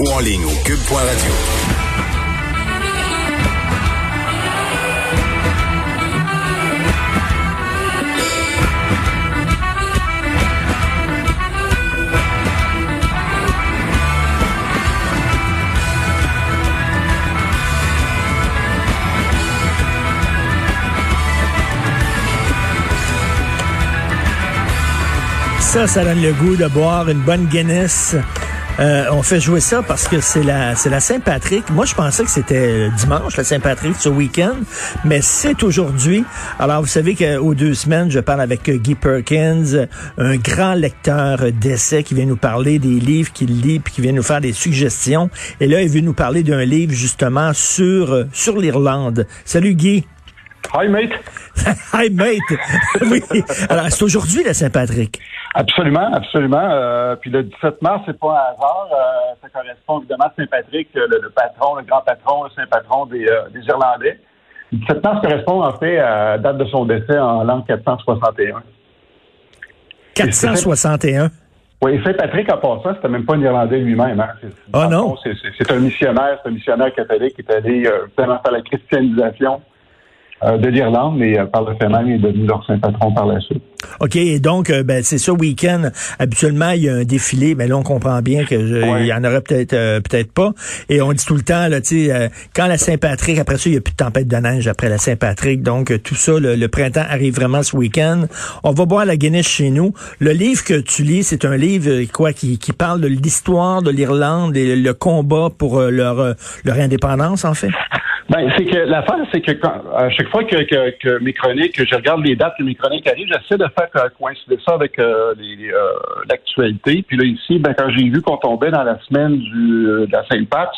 Ou en ligne au cube.radio. Ça, ça donne le goût de boire une bonne Guinness. Euh, on fait jouer ça parce que c'est la c'est la Saint-Patrick. Moi, je pensais que c'était dimanche, la Saint-Patrick, ce week-end, mais c'est aujourd'hui. Alors, vous savez qu'aux deux semaines, je parle avec Guy Perkins, un grand lecteur d'essais qui vient nous parler des livres qu'il lit puis qui vient nous faire des suggestions. Et là, il veut nous parler d'un livre justement sur sur l'Irlande. Salut Guy. Hi, mate. Hi, mate. oui. Alors, c'est aujourd'hui la Saint-Patrick. Absolument, absolument. Euh, puis le 17 mars, c'est pas un hasard. Euh, ça correspond évidemment à Saint-Patrick, le, le, patron, le grand patron, le Saint-Patron des, euh, des, Irlandais. Le 17 mars correspond en fait à la date de son décès en l'an 461. 461? Oui, Saint-Patrick, en passant, c'était même pas un Irlandais lui-même. Hein. Oh non? C'est un missionnaire, c'est un missionnaire catholique qui est allé euh, faire la christianisation euh, de l'Irlande, mais euh, par le fait même, il est devenu leur saint patron par la suite. OK, et donc, euh, ben, c'est ça, week-end. Habituellement, il y a un défilé, mais là, on comprend bien que il y en aurait peut-être peut-être pas. Et on dit tout le temps, là, tu sais, quand la Saint-Patrick, après ça, il n'y a plus de tempête de neige après la Saint-Patrick. Donc, tout ça, le, printemps arrive vraiment ce week-end. On va boire la Guinness chez nous. Le livre que tu lis, c'est un livre, quoi, qui, qui parle de l'histoire de l'Irlande et le combat pour leur, leur indépendance, en fait? Ben, c'est que l'affaire, c'est que quand, à chaque fois que, que, que, mes chroniques, que je regarde les dates que mes chroniques arrivent, j'essaie de faire coïncider ça avec euh, euh, l'actualité. Puis là, ici, ben, quand j'ai vu qu'on tombait dans la semaine du, euh, de la Sainte-Pax,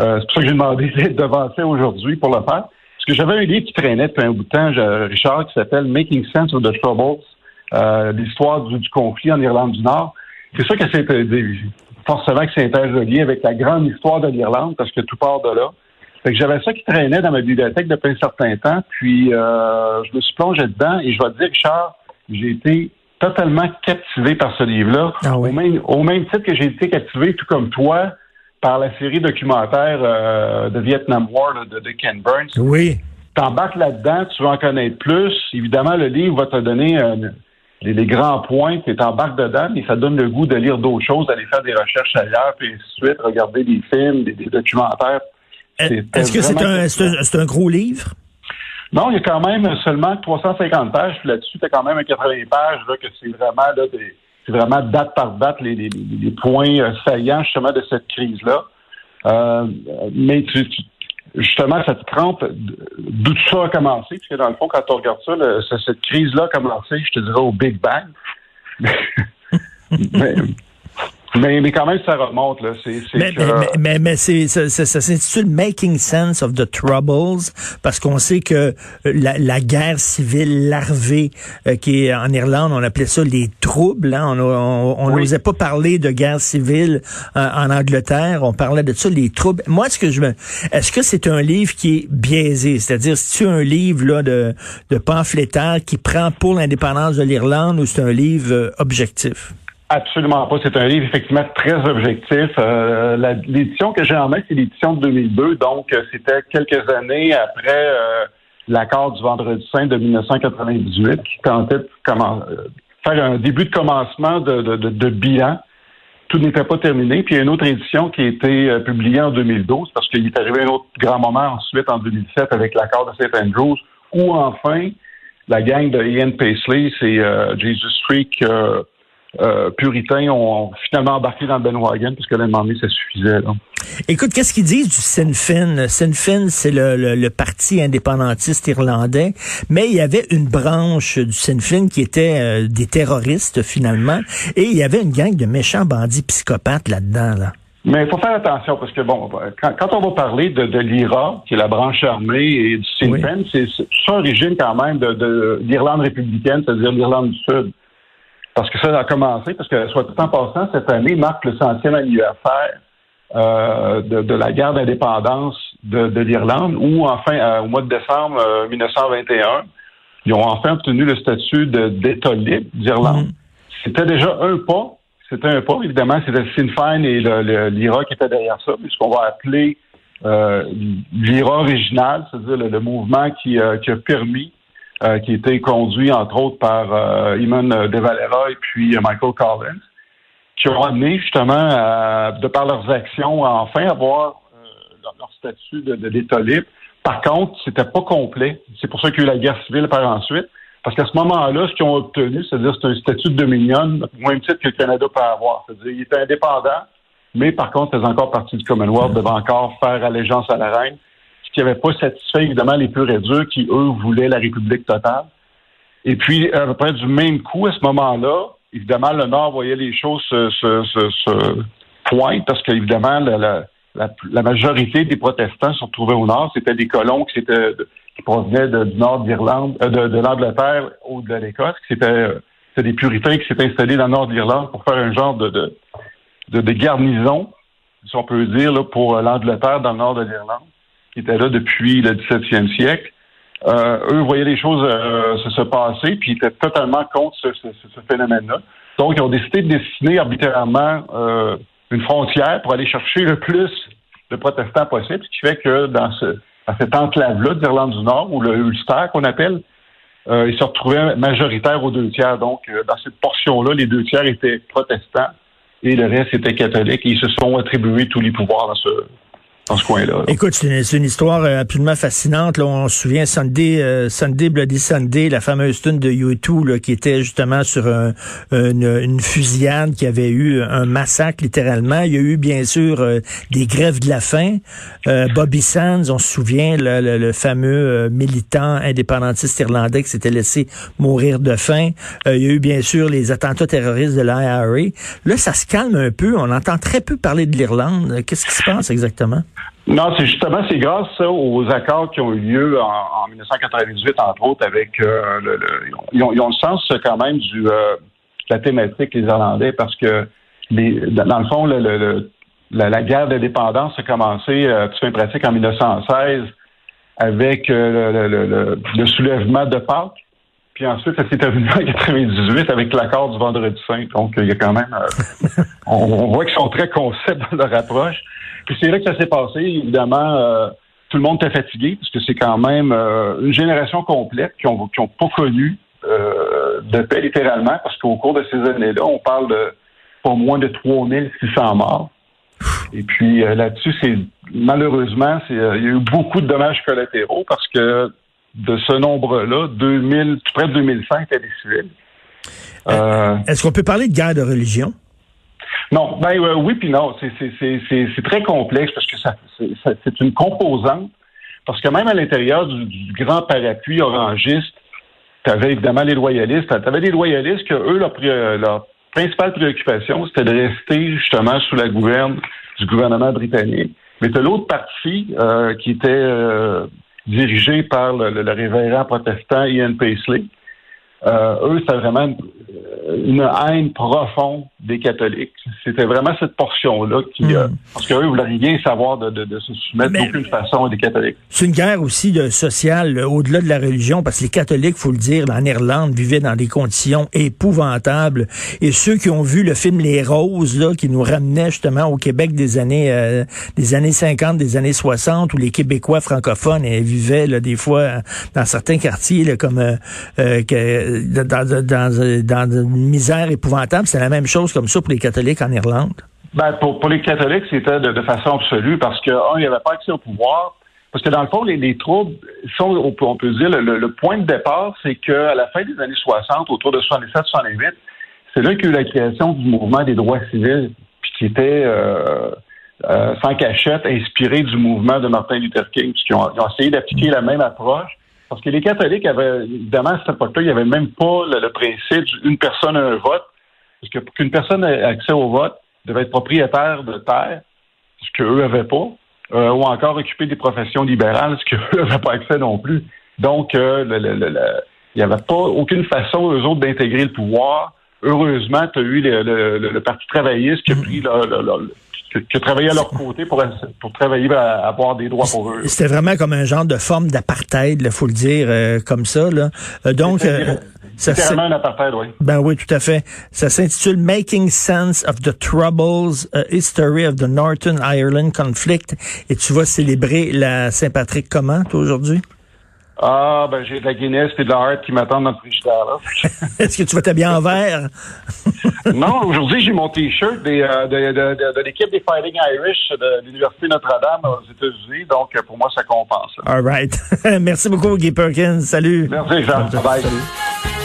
euh, c'est pour ça que j'ai demandé d'être devancé aujourd'hui pour le faire. Parce que j'avais un livre qui traînait depuis un bout de temps, Richard, qui s'appelle Making Sense of the Troubles, l'histoire du, du, conflit en Irlande du Nord. C'est ça que c'est forcément que c'est interrelié avec la grande histoire de l'Irlande, parce que tout part de là. Fait que j'avais ça qui traînait dans ma bibliothèque depuis un certain temps, puis euh, je me suis plongé dedans et je vais te dire, Richard, j'ai été totalement captivé par ce livre-là. Ah oui. au, même, titre que j'ai été captivé, tout comme toi, par la série documentaire euh, de Vietnam War de, de, Ken Burns. Oui. T'embarques là-dedans, tu veux en connaître plus. Évidemment, le livre va te donner euh, les, grands points, tu t'embarques dedans, mais ça donne le goût de lire d'autres choses, d'aller faire des recherches ailleurs, puis ainsi de suite, regarder des films, des documentaires. Est-ce que c'est un, gros livre? Non, il y a quand même seulement 350 pages. là-dessus, tu as quand même un 80 pages là, que c'est vraiment là, c'est vraiment date par date les, les, les points euh, saillants justement de cette crise-là. Euh, mais tu, justement, cette crampe, d'où tout ça a commencé, puisque dans le fond, quand on regarde ça, cette crise-là a commencé, je te dirais, au Big Bang. mais, mais, mais quand même, ça remonte. Là. C'est, c'est mais, mais, mais, mais, c'est, ça, ça, ça s'intitule Making Sense of the Troubles parce qu'on sait que la, la guerre civile larvée euh, qui est en Irlande, on appelait ça les troubles. Hein? On n'osait pas parler de guerre civile euh, en Angleterre. On parlait de ça, les troubles. Moi, est-ce que je me... Est-ce que c'est un livre qui est biaisé? C'est-à-dire, c'est un livre là, de, de pamphlétaire qui prend pour l'indépendance de l'Irlande ou c'est un livre euh, objectif? Absolument pas. C'est un livre effectivement très objectif. Euh, l'édition que j'ai en main, c'est l'édition de 2002, donc euh, c'était quelques années après euh, l'accord du Vendredi Saint de 1998, qui tentait de faire un début de commencement de, de, de, bilan. Tout n'était pas terminé. Puis il y a une autre édition qui a été publiée en 2012, parce qu'il est arrivé un autre grand moment ensuite en 2007 avec l'accord de St. Andrews, où enfin la gang de Ian Paisley, c'est Jesus Freak euh, puritains ont finalement embarqué dans le bandwagon parce que l'un donné, ça suffisait. Là. Écoute, qu'est-ce qu'ils disent du Sinn Féin? Sinn Féin, c'est le, le, parti indépendantiste irlandais, mais il y avait une branche du Sinn Féin qui était euh, des terroristes finalement, et il y avait une gang de méchants bandits psychopathes là-dedans. Là. Mais il faut faire attention parce que, bon, quand, quand on va parler de, de l'IRA, qui est la branche armée, et du Sinn. Féin, c'est c'est ça origine quand même de, de l'Irlande républicaine, c'est-à-dire l'Irlande du Sud. Parce que ça a commencé, parce que, soit tout en passant, cette année marque le centième anniversaire euh, de, de la guerre d'indépendance de, de l'Irlande, où, enfin, euh, au mois de décembre euh, 1921, ils ont enfin obtenu le statut d'État libre d'Irlande. Mhm. C'était déjà un pas. C'était un pas. Évidemment, c'était Sinn Féin et l'IRA qui étaient derrière ça, mais ce qu'on va appeler euh, l'IRA original, c'est-à-dire le, le mouvement qui, euh, qui a permis, euh, qui été conduit entre autres par euh, Eamon De Valera et puis euh, Michael Collins, qui ont amené justement, à, de par leurs actions, à enfin avoir euh, leur, leur statut de, de d'État libre. Par contre, c'était pas complet. C'est pour ça qu'il y a eu la guerre civile par ensuite. Parce qu'à ce moment-là, ce qu'ils ont obtenu, c'est-à-dire c'est un statut de Dominion, au même titre que le Canada peut avoir. C'est-à-dire il était indépendant, mais par contre, faisait encore partie du Commonwealth, devait encore faire allégeance à la reine, qui n'avait pas satisfait évidemment les purs et qui, eux, voulaient la République totale. Et puis, à peu près du même coup, à ce moment-là, évidemment, le Nord voyait les choses se, se, pointent parce qu'évidemment, la, la, majorité des protestants se retrouvaient au Nord. C'était des colons qui, qui provenaient de- du Nord d'Irlande, euh, de, l'Angleterre ou de l'Écosse, euh, c'était des puritains qui s'étaient installés dans le Nord de l'Irlande pour faire un genre de, de, de, de garnison, si on peut dire, là, pour euh, l'Angleterre dans le Nord de l'Irlande, qui était là depuis le 17e siècle. Euh, eux voyaient les choses euh, se, se passer, puis ils étaient totalement contre ce, phénomène-là. Donc, ils ont décidé de dessiner arbitrairement euh, une frontière pour aller chercher le plus de protestants possible, ce qui fait que dans, ce, dans cette enclave-là d'Irlande du Nord, ou le Ulster qu'on appelle, ils se retrouvaient majoritaires aux deux tiers. Donc, dans cette portion-là, les deux tiers étaient protestants et le reste était catholique. Et ils se sont attribués tous les pouvoirs dans ce, Écoute, c'est une, histoire euh, absolument fascinante. Là, on se souvient Sunday, euh, Sunday Bloody Sunday, la fameuse tune de U2 là, qui était justement sur un- une, fusillade qui avait eu un massacre littéralement. Il y a eu bien sûr euh, des grèves de la faim. Bobby Sands, on se souvient, le, le- fameux militant indépendantiste irlandais qui s'était laissé mourir de faim. Il y a eu bien sûr les attentats terroristes de l'IRA. Là, ça se calme un peu. On entend très peu parler de l'Irlande. Qu'est-ce qui se passe exactement? Non, c'est justement, c'est grâce ça, aux accords qui ont eu lieu en, en 1998, entre autres, avec euh, le, le- ils, ont, ils ont le sens quand même du euh, la thématique les Irlandais, parce que les, dans le fond, le, le- la, la guerre d'indépendance a commencé euh, fait pratique en 1916 avec euh, le soulèvement de Pâques. Puis ensuite, ça s'est terminé en 98 avec l'accord du Vendredi Saint. Donc, il y a quand même... euh, on, voit qu'ils sont très concepts dans leur approche. Puis c'est là que ça s'est passé. Évidemment, euh, tout le monde était fatigué parce que c'est quand même euh, une génération complète qui ont, qui ont pas connu de paix littéralement parce qu'au cours de ces années-là, on parle de pas moins de 3600 morts. Et puis là-dessus, c'est malheureusement, il y a eu beaucoup de dommages collatéraux parce que de ce nombre-là, 2000, tout près de 2100 étaient des civils. Euh, Est-ce qu'on peut parler de guerre de religion? non, ben euh, oui puis non. C'est, très complexe parce que ça, c'est, une composante. Parce que même à l'intérieur du, du grand parapluie orangiste, tu avais évidemment les loyalistes. Tu avais les loyalistes que eux, leur, euh, principale préoccupation, c'était de rester justement sous la gouverne du gouvernement britannique. Mais tu l'autre partie euh, qui était euh, dirigée par le, le- le révérend protestant Ian Paisley. Euh, eux, c'était vraiment une, une haine profonde des catholiques. C'était vraiment cette portion-là qui... Euh, parce qu'eux, ils voulaient rien savoir de, de, de se soumettre d'aucune façon à des catholiques. C'est une guerre aussi de sociale euh, au-delà de la religion, parce que les catholiques, faut le dire, en Irlande, vivaient dans des conditions épouvantables. Et ceux qui ont vu le film Les Roses, là, qui nous ramenait justement au Québec des années euh, des années 50, des années 60, où les Québécois francophones euh, vivaient là, des fois euh, dans certains quartiers là, comme euh, euh, que, dans, dans, dans, dans une misère épouvantable. C'est la même chose comme ça pour les catholiques en Irlande? Ben, pour, les catholiques, c'était de, façon absolue parce que, un, il n'y avait pas accès au pouvoir. Parce que dans le fond, les, les troubles, sont, on, peut, on peut dire, le, point de départ, c'est qu'à la fin des années 60, autour de 67-68, c'est là qu'il y a eu la création du mouvement des droits civils, puis qui était euh, euh, sans cachette, inspiré du mouvement de Martin Luther King, puisqu'ils ont, ont essayé d'appliquer la même approche. Parce que les catholiques avaient, évidemment, à cette époque-là, il n'y avait même pas le, le principe d'une personne, un vote. Parce que pour qu'une personne ait accès au vote, devait être propriétaire de terre ce qu'eux n'avaient pas, euh, ou encore occuper des professions libérales, ce qu'eux n'avaient pas accès non plus. Donc, euh, il n'y avait pas aucune façon, eux autres, d'intégrer le pouvoir. Heureusement, tu as eu le, Parti travailliste qui a pris le, que, travailler à leur côté pour, pour travailler à avoir des droits pour eux. C'était vraiment comme un genre de forme d'apartheid, il faut le dire euh, comme ça. Là. Euh, donc, euh, oui. Ben oui, tout à fait. Ça s'intitule Making Sense of the Troubles, a History of the Northern Ireland Conflict. Et tu vas célébrer la Saint-Patrick comment, toi, aujourd'hui? Ah, ben j'ai de la Guinness et de la Hart qui m'attendent dans le frigidaire. Est-ce que tu vas t'habiller en vert? non, aujourd'hui, j'ai mon T-shirt euh, de, de, de, l'équipe des Fighting Irish de l'Université Notre-Dame aux États-Unis. Donc, pour moi, ça compense. All right. Merci beaucoup, Guy Perkins. Salut. Merci, Jean. Bye. Salut.